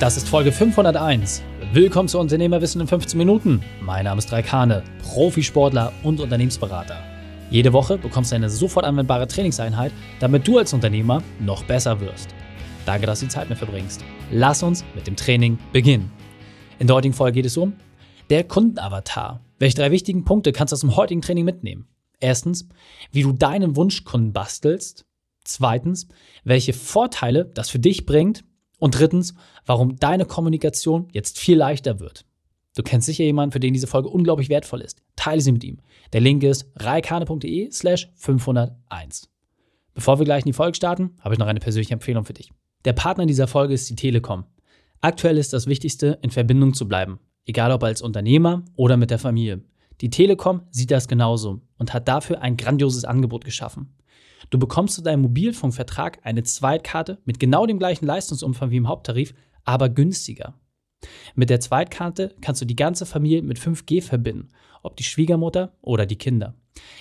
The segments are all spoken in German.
Das ist Folge 501. Willkommen zu Unternehmerwissen in 15 Minuten. Mein Name ist Raikane, Profisportler und Unternehmensberater. Jede Woche bekommst du eine sofort anwendbare Trainingseinheit, damit du als Unternehmer noch besser wirst. Danke, dass du die Zeit mit verbringst. Lass uns mit dem Training beginnen. In der heutigen Folge geht es um der Kundenavatar. Welche drei wichtigen Punkte kannst du aus dem heutigen Training mitnehmen? Erstens, wie du deinen Wunschkunden bastelst. Zweitens, welche Vorteile das für dich bringt. Und drittens, warum deine Kommunikation jetzt viel leichter wird. Du kennst sicher jemanden, für den diese Folge unglaublich wertvoll ist. Teile sie mit ihm. Der Link ist reikane.de slash 501. Bevor wir gleich in die Folge starten, habe ich noch eine persönliche Empfehlung für dich. Der Partner dieser Folge ist die Telekom. Aktuell ist das Wichtigste, in Verbindung zu bleiben, egal ob als Unternehmer oder mit der Familie. Die Telekom sieht das genauso und hat dafür ein grandioses Angebot geschaffen. Du bekommst zu deinem Mobilfunkvertrag eine Zweitkarte mit genau dem gleichen Leistungsumfang wie im Haupttarif, aber günstiger. Mit der Zweitkarte kannst du die ganze Familie mit 5G verbinden, ob die Schwiegermutter oder die Kinder.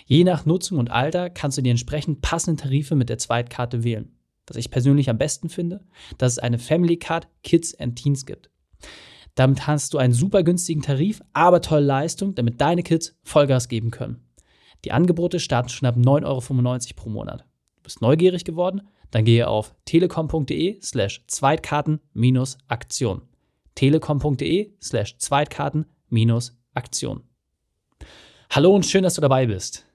Je nach Nutzung und Alter kannst du die entsprechend passenden Tarife mit der Zweitkarte wählen. Was ich persönlich am besten finde, dass es eine Family Card Kids and Teens gibt. Damit hast du einen super günstigen Tarif, aber tolle Leistung, damit deine Kids Vollgas geben können. Die Angebote starten schon ab 9,95 Euro pro Monat. Du bist neugierig geworden? Dann gehe auf telekom.de slash Zweitkarten-Aktion. telekom.de slash Zweitkarten-Aktion. Hallo und schön, dass du dabei bist.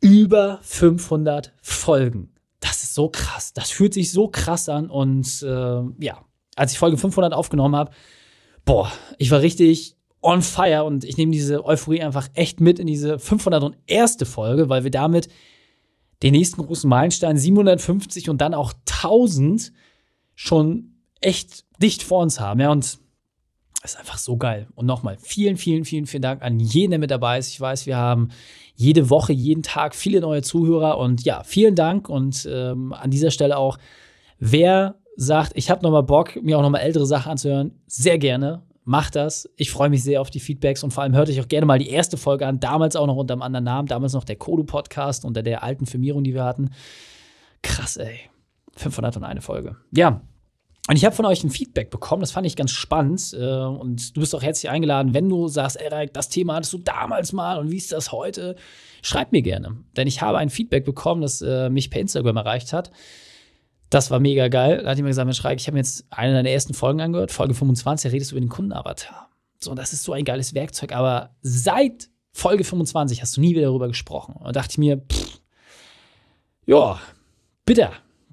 Über 500 Folgen. Das ist so krass. Das fühlt sich so krass an. Und äh, ja, als ich Folge 500 aufgenommen habe, boah, ich war richtig on fire und ich nehme diese Euphorie einfach echt mit in diese 501. Folge, weil wir damit den nächsten großen Meilenstein 750 und dann auch 1000 schon echt dicht vor uns haben. Ja, und das ist einfach so geil. Und nochmal, vielen, vielen, vielen, vielen Dank an jeden, der mit dabei ist. Ich weiß, wir haben jede Woche, jeden Tag viele neue Zuhörer. Und ja, vielen Dank. Und ähm, an dieser Stelle auch, wer sagt, ich habe nochmal Bock, mir auch nochmal ältere Sachen anzuhören, sehr gerne macht das. Ich freue mich sehr auf die Feedbacks und vor allem hört euch auch gerne mal die erste Folge an. Damals auch noch unter einem anderen Namen, damals noch der Kodu-Podcast unter der alten Firmierung, die wir hatten. Krass, ey. 501 Folge. Ja. Und ich habe von euch ein Feedback bekommen, das fand ich ganz spannend. Äh, und du bist auch herzlich eingeladen, wenn du sagst, Erik, das Thema hattest du damals mal und wie ist das heute? Schreib mir gerne. Denn ich habe ein Feedback bekommen, das äh, mich per Instagram erreicht hat. Das war mega geil. Da hat jemand gesagt, Mensch, Reik, ich habe mir jetzt eine deiner ersten Folgen angehört, Folge 25, da redest du über den Kundenavatar. So, das ist so ein geiles Werkzeug, aber seit Folge 25 hast du nie wieder darüber gesprochen. Und da dachte ich mir, pff, ja, bitter.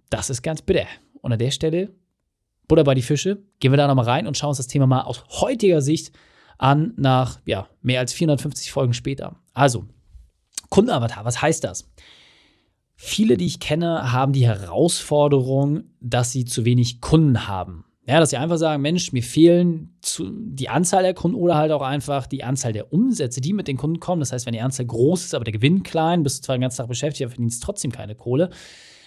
Das ist ganz bitter. Und an der Stelle, Butter bei die Fische, gehen wir da nochmal rein und schauen uns das Thema mal aus heutiger Sicht an, nach ja, mehr als 450 Folgen später. Also, Kundenavatar, was heißt das? Viele, die ich kenne, haben die Herausforderung, dass sie zu wenig Kunden haben. Ja, dass sie einfach sagen, Mensch, mir fehlen zu, die Anzahl der Kunden oder halt auch einfach die Anzahl der Umsätze, die mit den Kunden kommen. Das heißt, wenn die Anzahl groß ist, aber der Gewinn klein, bist du zwar den ganzen Tag beschäftigt, aber verdienst trotzdem keine Kohle,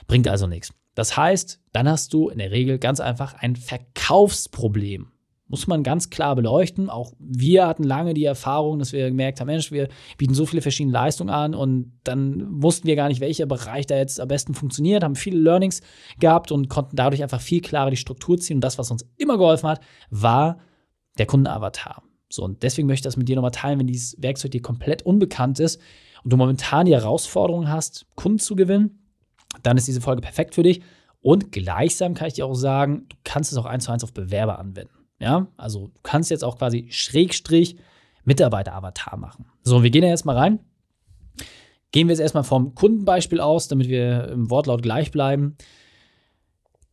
bringt also nichts. Das heißt, dann hast du in der Regel ganz einfach ein Verkaufsproblem muss man ganz klar beleuchten. Auch wir hatten lange die Erfahrung, dass wir gemerkt haben, Mensch, wir bieten so viele verschiedene Leistungen an und dann wussten wir gar nicht, welcher Bereich da jetzt am besten funktioniert, haben viele Learnings gehabt und konnten dadurch einfach viel klarer die Struktur ziehen. Und das, was uns immer geholfen hat, war der Kundenavatar. So, und deswegen möchte ich das mit dir nochmal teilen, wenn dieses Werkzeug dir komplett unbekannt ist und du momentan die Herausforderung hast, Kunden zu gewinnen, dann ist diese Folge perfekt für dich. Und gleichsam kann ich dir auch sagen, du kannst es auch eins zu eins auf Bewerber anwenden. Ja, also du kannst jetzt auch quasi Schrägstrich Mitarbeiter-Avatar machen. So, wir gehen ja jetzt mal rein. Gehen wir jetzt erstmal vom Kundenbeispiel aus, damit wir im Wortlaut gleich bleiben.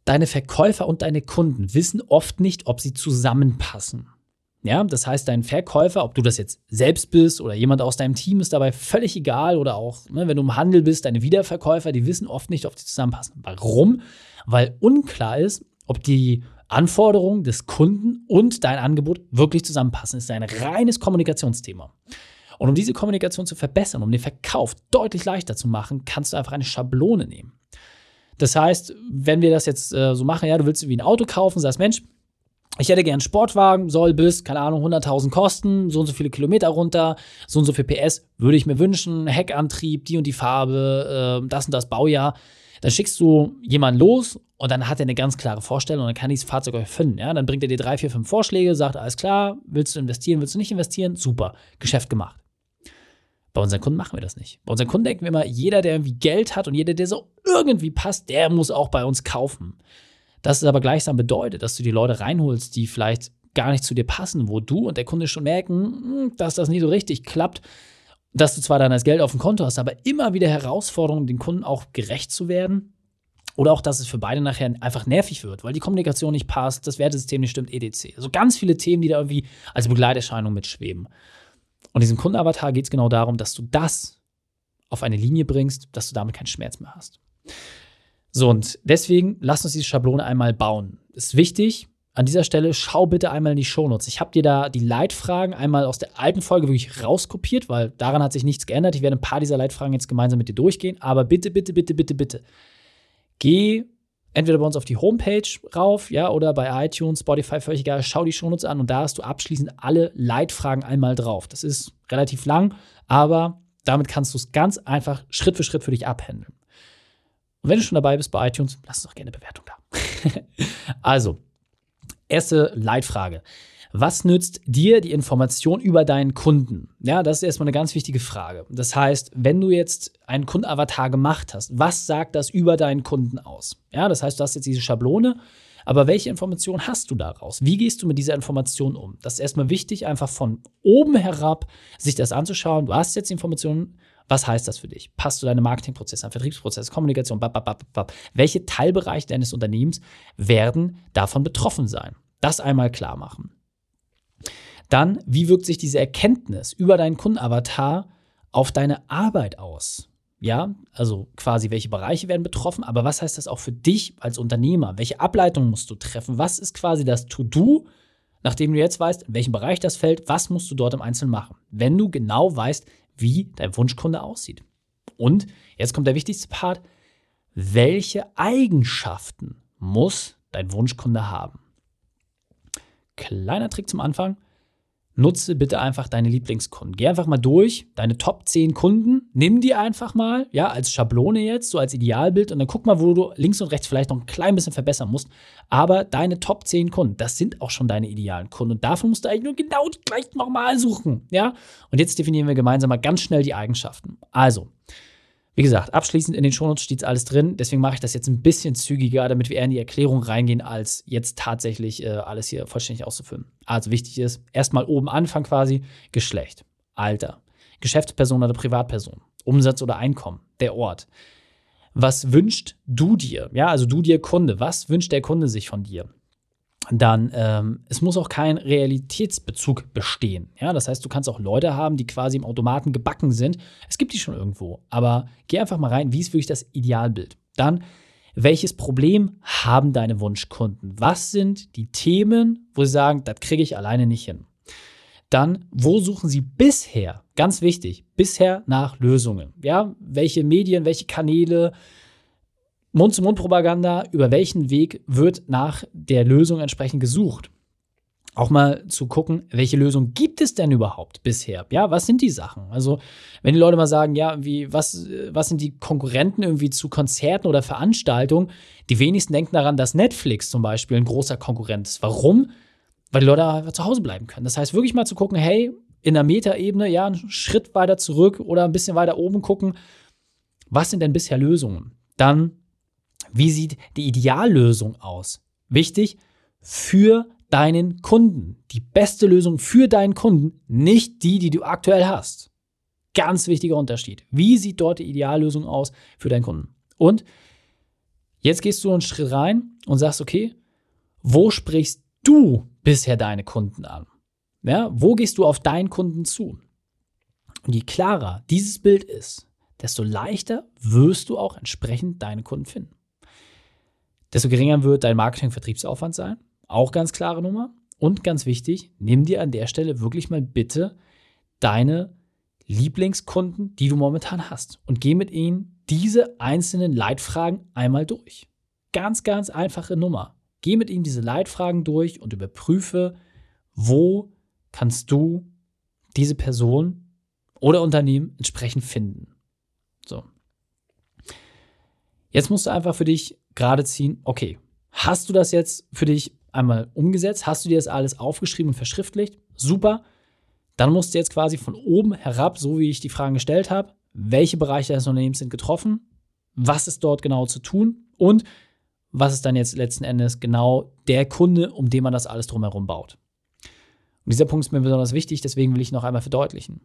Deine Verkäufer und deine Kunden wissen oft nicht, ob sie zusammenpassen. Ja, das heißt, dein Verkäufer, ob du das jetzt selbst bist oder jemand aus deinem Team, ist dabei völlig egal oder auch, ne, wenn du im Handel bist, deine Wiederverkäufer, die wissen oft nicht, ob sie zusammenpassen. Warum? Weil unklar ist, ob die Anforderungen des Kunden und dein Angebot wirklich zusammenpassen. Das ist ein reines Kommunikationsthema. Und um diese Kommunikation zu verbessern, um den Verkauf deutlich leichter zu machen, kannst du einfach eine Schablone nehmen. Das heißt, wenn wir das jetzt äh, so machen, ja, du willst wie ein Auto kaufen, sagst, Mensch, ich hätte gern einen Sportwagen, soll bis, keine Ahnung, 100.000 kosten, so und so viele Kilometer runter, so und so viel PS würde ich mir wünschen, Heckantrieb, die und die Farbe, äh, das und das Baujahr. Dann schickst du jemanden los und dann hat er eine ganz klare Vorstellung und dann kann dieses Fahrzeug euch finden. Ja? Dann bringt er dir drei, vier, fünf Vorschläge, sagt, alles klar, willst du investieren, willst du nicht investieren? Super, Geschäft gemacht. Bei unseren Kunden machen wir das nicht. Bei unseren Kunden denken wir immer, jeder, der irgendwie Geld hat und jeder, der so irgendwie passt, der muss auch bei uns kaufen. Das ist aber gleichsam bedeutet, dass du die Leute reinholst, die vielleicht gar nicht zu dir passen, wo du und der Kunde schon merken, hm, dass das nicht so richtig klappt, dass du zwar dann das Geld auf dem Konto hast, aber immer wieder Herausforderungen, den Kunden auch gerecht zu werden. Oder auch, dass es für beide nachher einfach nervig wird, weil die Kommunikation nicht passt, das Wertesystem nicht stimmt, etc. Also ganz viele Themen, die da irgendwie als Begleiterscheinung mitschweben. Und diesem Kundenavatar geht es genau darum, dass du das auf eine Linie bringst, dass du damit keinen Schmerz mehr hast. So, und deswegen lass uns diese Schablone einmal bauen. Ist wichtig, an dieser Stelle schau bitte einmal in die Shownotes. Ich habe dir da die Leitfragen einmal aus der alten Folge wirklich rauskopiert, weil daran hat sich nichts geändert. Ich werde ein paar dieser Leitfragen jetzt gemeinsam mit dir durchgehen. Aber bitte, bitte, bitte, bitte, bitte. Geh entweder bei uns auf die Homepage rauf, ja, oder bei iTunes, Spotify, völlig egal. Schau die Shownotes an und da hast du abschließend alle Leitfragen einmal drauf. Das ist relativ lang, aber damit kannst du es ganz einfach Schritt für Schritt für dich abhändeln. Und wenn du schon dabei bist bei iTunes, lass doch gerne eine Bewertung da. also, Erste Leitfrage. Was nützt dir die Information über deinen Kunden? Ja, das ist erstmal eine ganz wichtige Frage. Das heißt, wenn du jetzt einen Kundenavatar gemacht hast, was sagt das über deinen Kunden aus? Ja, das heißt, du hast jetzt diese Schablone, aber welche Information hast du daraus? Wie gehst du mit dieser Information um? Das ist erstmal wichtig, einfach von oben herab sich das anzuschauen. Du hast jetzt Informationen. Was heißt das für dich? Passt du deine Marketingprozesse an, Vertriebsprozesse, Kommunikation, bab, bab, bab, welche Teilbereiche deines Unternehmens werden davon betroffen sein? Das einmal klar machen. Dann, wie wirkt sich diese Erkenntnis über deinen Kundenavatar auf deine Arbeit aus? Ja, also quasi, welche Bereiche werden betroffen, aber was heißt das auch für dich als Unternehmer? Welche Ableitung musst du treffen? Was ist quasi das To-Do, nachdem du jetzt weißt, in welchem Bereich das fällt? Was musst du dort im Einzelnen machen? Wenn du genau weißt, wie dein Wunschkunde aussieht. Und jetzt kommt der wichtigste Part. Welche Eigenschaften muss dein Wunschkunde haben? Kleiner Trick zum Anfang. Nutze bitte einfach deine Lieblingskunden. Geh einfach mal durch, deine Top 10 Kunden, nimm die einfach mal, ja, als Schablone jetzt, so als Idealbild und dann guck mal, wo du links und rechts vielleicht noch ein klein bisschen verbessern musst. Aber deine Top 10 Kunden, das sind auch schon deine idealen Kunden und davon musst du eigentlich nur genau die gleichen nochmal suchen, ja. Und jetzt definieren wir gemeinsam mal ganz schnell die Eigenschaften. Also, wie gesagt, abschließend in den Shownotes steht alles drin. Deswegen mache ich das jetzt ein bisschen zügiger, damit wir eher in die Erklärung reingehen, als jetzt tatsächlich äh, alles hier vollständig auszufüllen. Also wichtig ist, erstmal oben anfangen quasi, Geschlecht, Alter, Geschäftsperson oder Privatperson, Umsatz oder Einkommen, der Ort. Was wünscht du dir? Ja, also du dir Kunde. Was wünscht der Kunde sich von dir? Dann ähm, es muss auch kein Realitätsbezug bestehen. Ja, das heißt, du kannst auch Leute haben, die quasi im Automaten gebacken sind. Es gibt die schon irgendwo, aber geh einfach mal rein, wie ist wirklich das Idealbild? Dann, welches Problem haben deine Wunschkunden? Was sind die Themen, wo sie sagen, das kriege ich alleine nicht hin? Dann, wo suchen sie bisher, ganz wichtig, bisher nach Lösungen? Ja, welche Medien, welche Kanäle, Mund-zu-Mund-Propaganda, über welchen Weg wird nach der Lösung entsprechend gesucht? Auch mal zu gucken, welche Lösung gibt es denn überhaupt bisher? Ja, was sind die Sachen? Also, wenn die Leute mal sagen, ja, wie, was, was sind die Konkurrenten irgendwie zu Konzerten oder Veranstaltungen? Die wenigsten denken daran, dass Netflix zum Beispiel ein großer Konkurrent ist. Warum? Weil die Leute einfach zu Hause bleiben können. Das heißt, wirklich mal zu gucken, hey, in der Metaebene, ja, einen Schritt weiter zurück oder ein bisschen weiter oben gucken, was sind denn bisher Lösungen? Dann wie sieht die Ideallösung aus? Wichtig, für deinen Kunden. Die beste Lösung für deinen Kunden, nicht die, die du aktuell hast. Ganz wichtiger Unterschied. Wie sieht dort die Ideallösung aus für deinen Kunden? Und jetzt gehst du einen Schritt rein und sagst, okay, wo sprichst du bisher deine Kunden an? Ja, wo gehst du auf deinen Kunden zu? Und je klarer dieses Bild ist, desto leichter wirst du auch entsprechend deine Kunden finden desto geringer wird dein Marketing-Vertriebsaufwand sein. Auch ganz klare Nummer. Und ganz wichtig, nimm dir an der Stelle wirklich mal bitte deine Lieblingskunden, die du momentan hast, und geh mit ihnen diese einzelnen Leitfragen einmal durch. Ganz, ganz einfache Nummer. Geh mit ihnen diese Leitfragen durch und überprüfe, wo kannst du diese Person oder Unternehmen entsprechend finden. So. Jetzt musst du einfach für dich gerade ziehen, okay, hast du das jetzt für dich einmal umgesetzt? Hast du dir das alles aufgeschrieben und verschriftlicht? Super. Dann musst du jetzt quasi von oben herab, so wie ich die Fragen gestellt habe, welche Bereiche des Unternehmens sind getroffen, was ist dort genau zu tun und was ist dann jetzt letzten Endes genau der Kunde, um den man das alles drumherum baut. Und dieser Punkt ist mir besonders wichtig, deswegen will ich noch einmal verdeutlichen.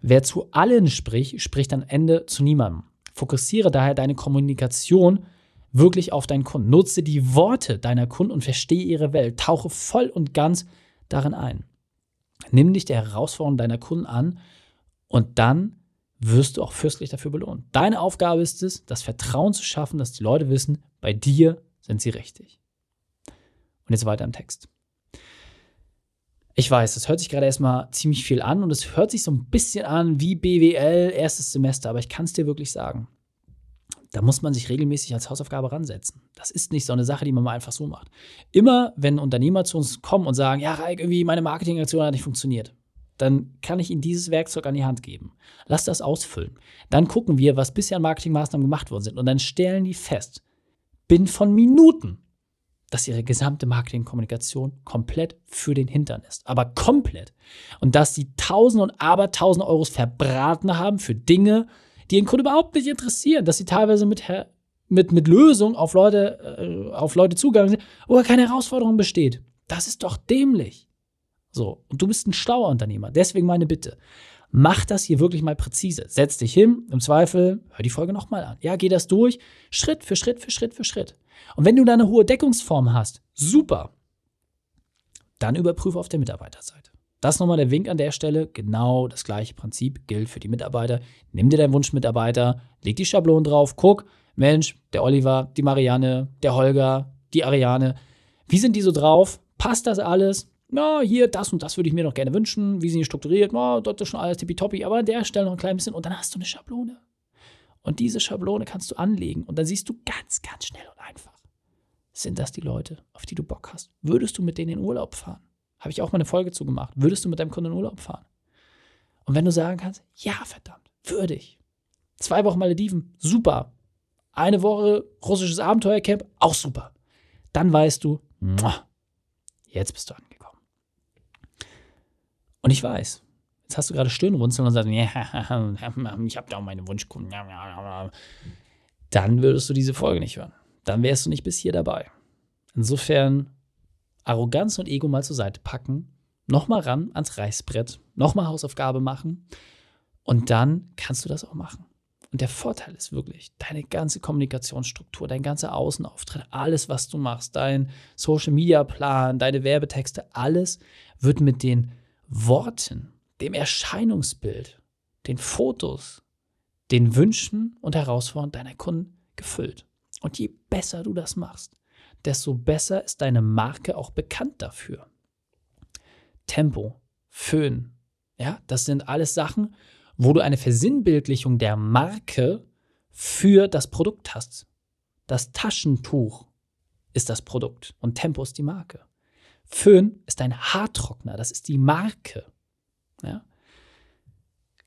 Wer zu allen spricht, spricht am Ende zu niemandem. Fokussiere daher deine Kommunikation wirklich auf deinen Kunden. Nutze die Worte deiner Kunden und verstehe ihre Welt. Tauche voll und ganz darin ein. Nimm dich der Herausforderung deiner Kunden an und dann wirst du auch fürstlich dafür belohnt. Deine Aufgabe ist es, das Vertrauen zu schaffen, dass die Leute wissen, bei dir sind sie richtig. Und jetzt weiter im Text. Ich weiß, das hört sich gerade erstmal ziemlich viel an und es hört sich so ein bisschen an wie BWL erstes Semester, aber ich kann es dir wirklich sagen. Da muss man sich regelmäßig als Hausaufgabe ransetzen. Das ist nicht so eine Sache, die man mal einfach so macht. Immer, wenn Unternehmer zu uns kommen und sagen, ja, Raik, irgendwie meine Marketingaktion hat nicht funktioniert, dann kann ich Ihnen dieses Werkzeug an die Hand geben. Lass das ausfüllen. Dann gucken wir, was bisher an Marketingmaßnahmen gemacht worden sind und dann stellen die fest, bin von Minuten dass ihre gesamte Marketingkommunikation komplett für den Hintern ist. Aber komplett. Und dass sie tausend und abertausend Euros verbraten haben für Dinge, die ihren Kunden überhaupt nicht interessieren. Dass sie teilweise mit, mit, mit Lösungen auf Leute, äh, auf Leute zugegangen sind, wo keine Herausforderung besteht. Das ist doch dämlich. So. Und du bist ein schlauer Unternehmer. Deswegen meine Bitte. Mach das hier wirklich mal präzise. Setz dich hin, im Zweifel, hör die Folge nochmal an. Ja, geh das durch, Schritt für Schritt für Schritt für Schritt. Und wenn du da eine hohe Deckungsform hast, super. Dann überprüfe auf der Mitarbeiterseite. Das nochmal der Wink an der Stelle. Genau das gleiche Prinzip gilt für die Mitarbeiter. Nimm dir deinen Wunschmitarbeiter, leg die Schablonen drauf, guck, Mensch, der Oliver, die Marianne, der Holger, die Ariane, wie sind die so drauf? Passt das alles? Na, hier, das und das würde ich mir noch gerne wünschen, wie sind die strukturiert, na, dort ist schon alles tippitoppi, aber an der Stelle noch ein klein bisschen und dann hast du eine Schablone. Und diese Schablone kannst du anlegen und dann siehst du ganz, ganz schnell und einfach. Sind das die Leute, auf die du Bock hast? Würdest du mit denen in Urlaub fahren? Habe ich auch mal eine Folge zugemacht. Würdest du mit deinem Kunden in Urlaub fahren? Und wenn du sagen kannst, ja, verdammt, würde ich. Zwei Wochen Malediven, super. Eine Woche russisches Abenteuercamp, auch super. Dann weißt du, jetzt bist du angekommen. Und ich weiß, jetzt hast du gerade Stirnrunzeln und sagst, ich habe da auch meine Wunschkunden. Dann würdest du diese Folge nicht hören. Dann wärst du nicht bis hier dabei. Insofern Arroganz und Ego mal zur Seite packen, nochmal ran ans Reißbrett, nochmal Hausaufgabe machen und dann kannst du das auch machen. Und der Vorteil ist wirklich, deine ganze Kommunikationsstruktur, dein ganzer Außenauftritt, alles, was du machst, dein Social Media Plan, deine Werbetexte, alles wird mit den Worten, dem Erscheinungsbild, den Fotos, den Wünschen und Herausforderungen deiner Kunden gefüllt. Und je besser du das machst, desto besser ist deine Marke auch bekannt dafür. Tempo, Föhn, ja, das sind alles Sachen, wo du eine Versinnbildlichung der Marke für das Produkt hast. Das Taschentuch ist das Produkt und Tempo ist die Marke. Föhn ist ein Haartrockner, das ist die Marke. Ja?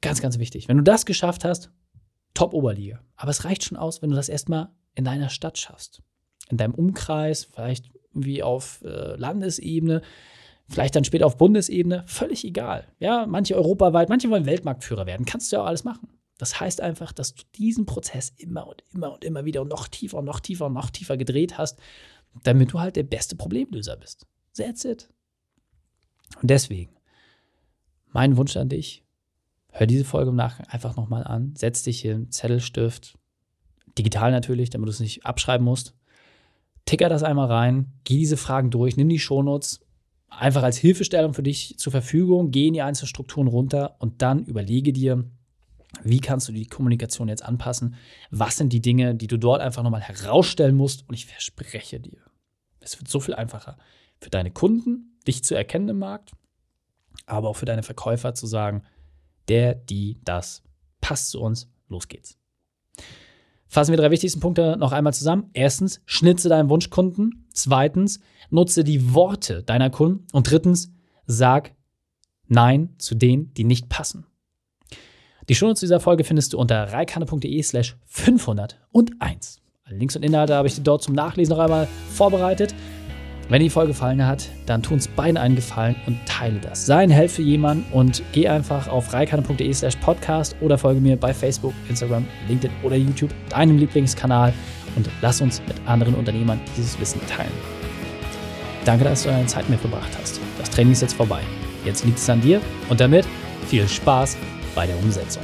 Ganz, ganz wichtig. Wenn du das geschafft hast, top Oberliga. Aber es reicht schon aus, wenn du das erstmal in deiner Stadt schaffst. In deinem Umkreis, vielleicht wie auf äh, Landesebene, vielleicht dann später auf Bundesebene, völlig egal. Ja, manche europaweit, manche wollen Weltmarktführer werden. Kannst du ja auch alles machen. Das heißt einfach, dass du diesen Prozess immer und immer und immer wieder und noch tiefer und noch tiefer und noch tiefer gedreht hast, damit du halt der beste Problemlöser bist. That's it. Und deswegen, mein Wunsch an dich, hör diese Folge im Nachgang einfach nochmal an, setz dich hin, Zettelstift, digital natürlich, damit du es nicht abschreiben musst. Ticker das einmal rein, geh diese Fragen durch, nimm die Shownotes einfach als Hilfestellung für dich zur Verfügung, geh in die einzelnen Strukturen runter und dann überlege dir, wie kannst du die Kommunikation jetzt anpassen? Was sind die Dinge, die du dort einfach nochmal herausstellen musst? Und ich verspreche dir, es wird so viel einfacher für deine Kunden, dich zu erkennen im Markt, aber auch für deine Verkäufer zu sagen, der, die, das passt zu uns, los geht's. Fassen wir drei wichtigsten Punkte noch einmal zusammen. Erstens, schnitze deinen Wunschkunden. Zweitens, nutze die Worte deiner Kunden. Und drittens, sag Nein zu denen, die nicht passen. Die Shownotes dieser Folge findest du unter reikane.de slash 501. Alle Links und Inhalte habe ich dir dort zum Nachlesen noch einmal vorbereitet. Wenn die Folge gefallen hat, dann tu uns beiden einen Gefallen und teile das. Sei ein Held für und geh einfach auf reikane.de slash podcast oder folge mir bei Facebook, Instagram, LinkedIn oder YouTube, deinem Lieblingskanal und lass uns mit anderen Unternehmern dieses Wissen teilen. Danke, dass du deine Zeit mit verbracht hast. Das Training ist jetzt vorbei. Jetzt liegt es an dir und damit viel Spaß bei der Umsetzung.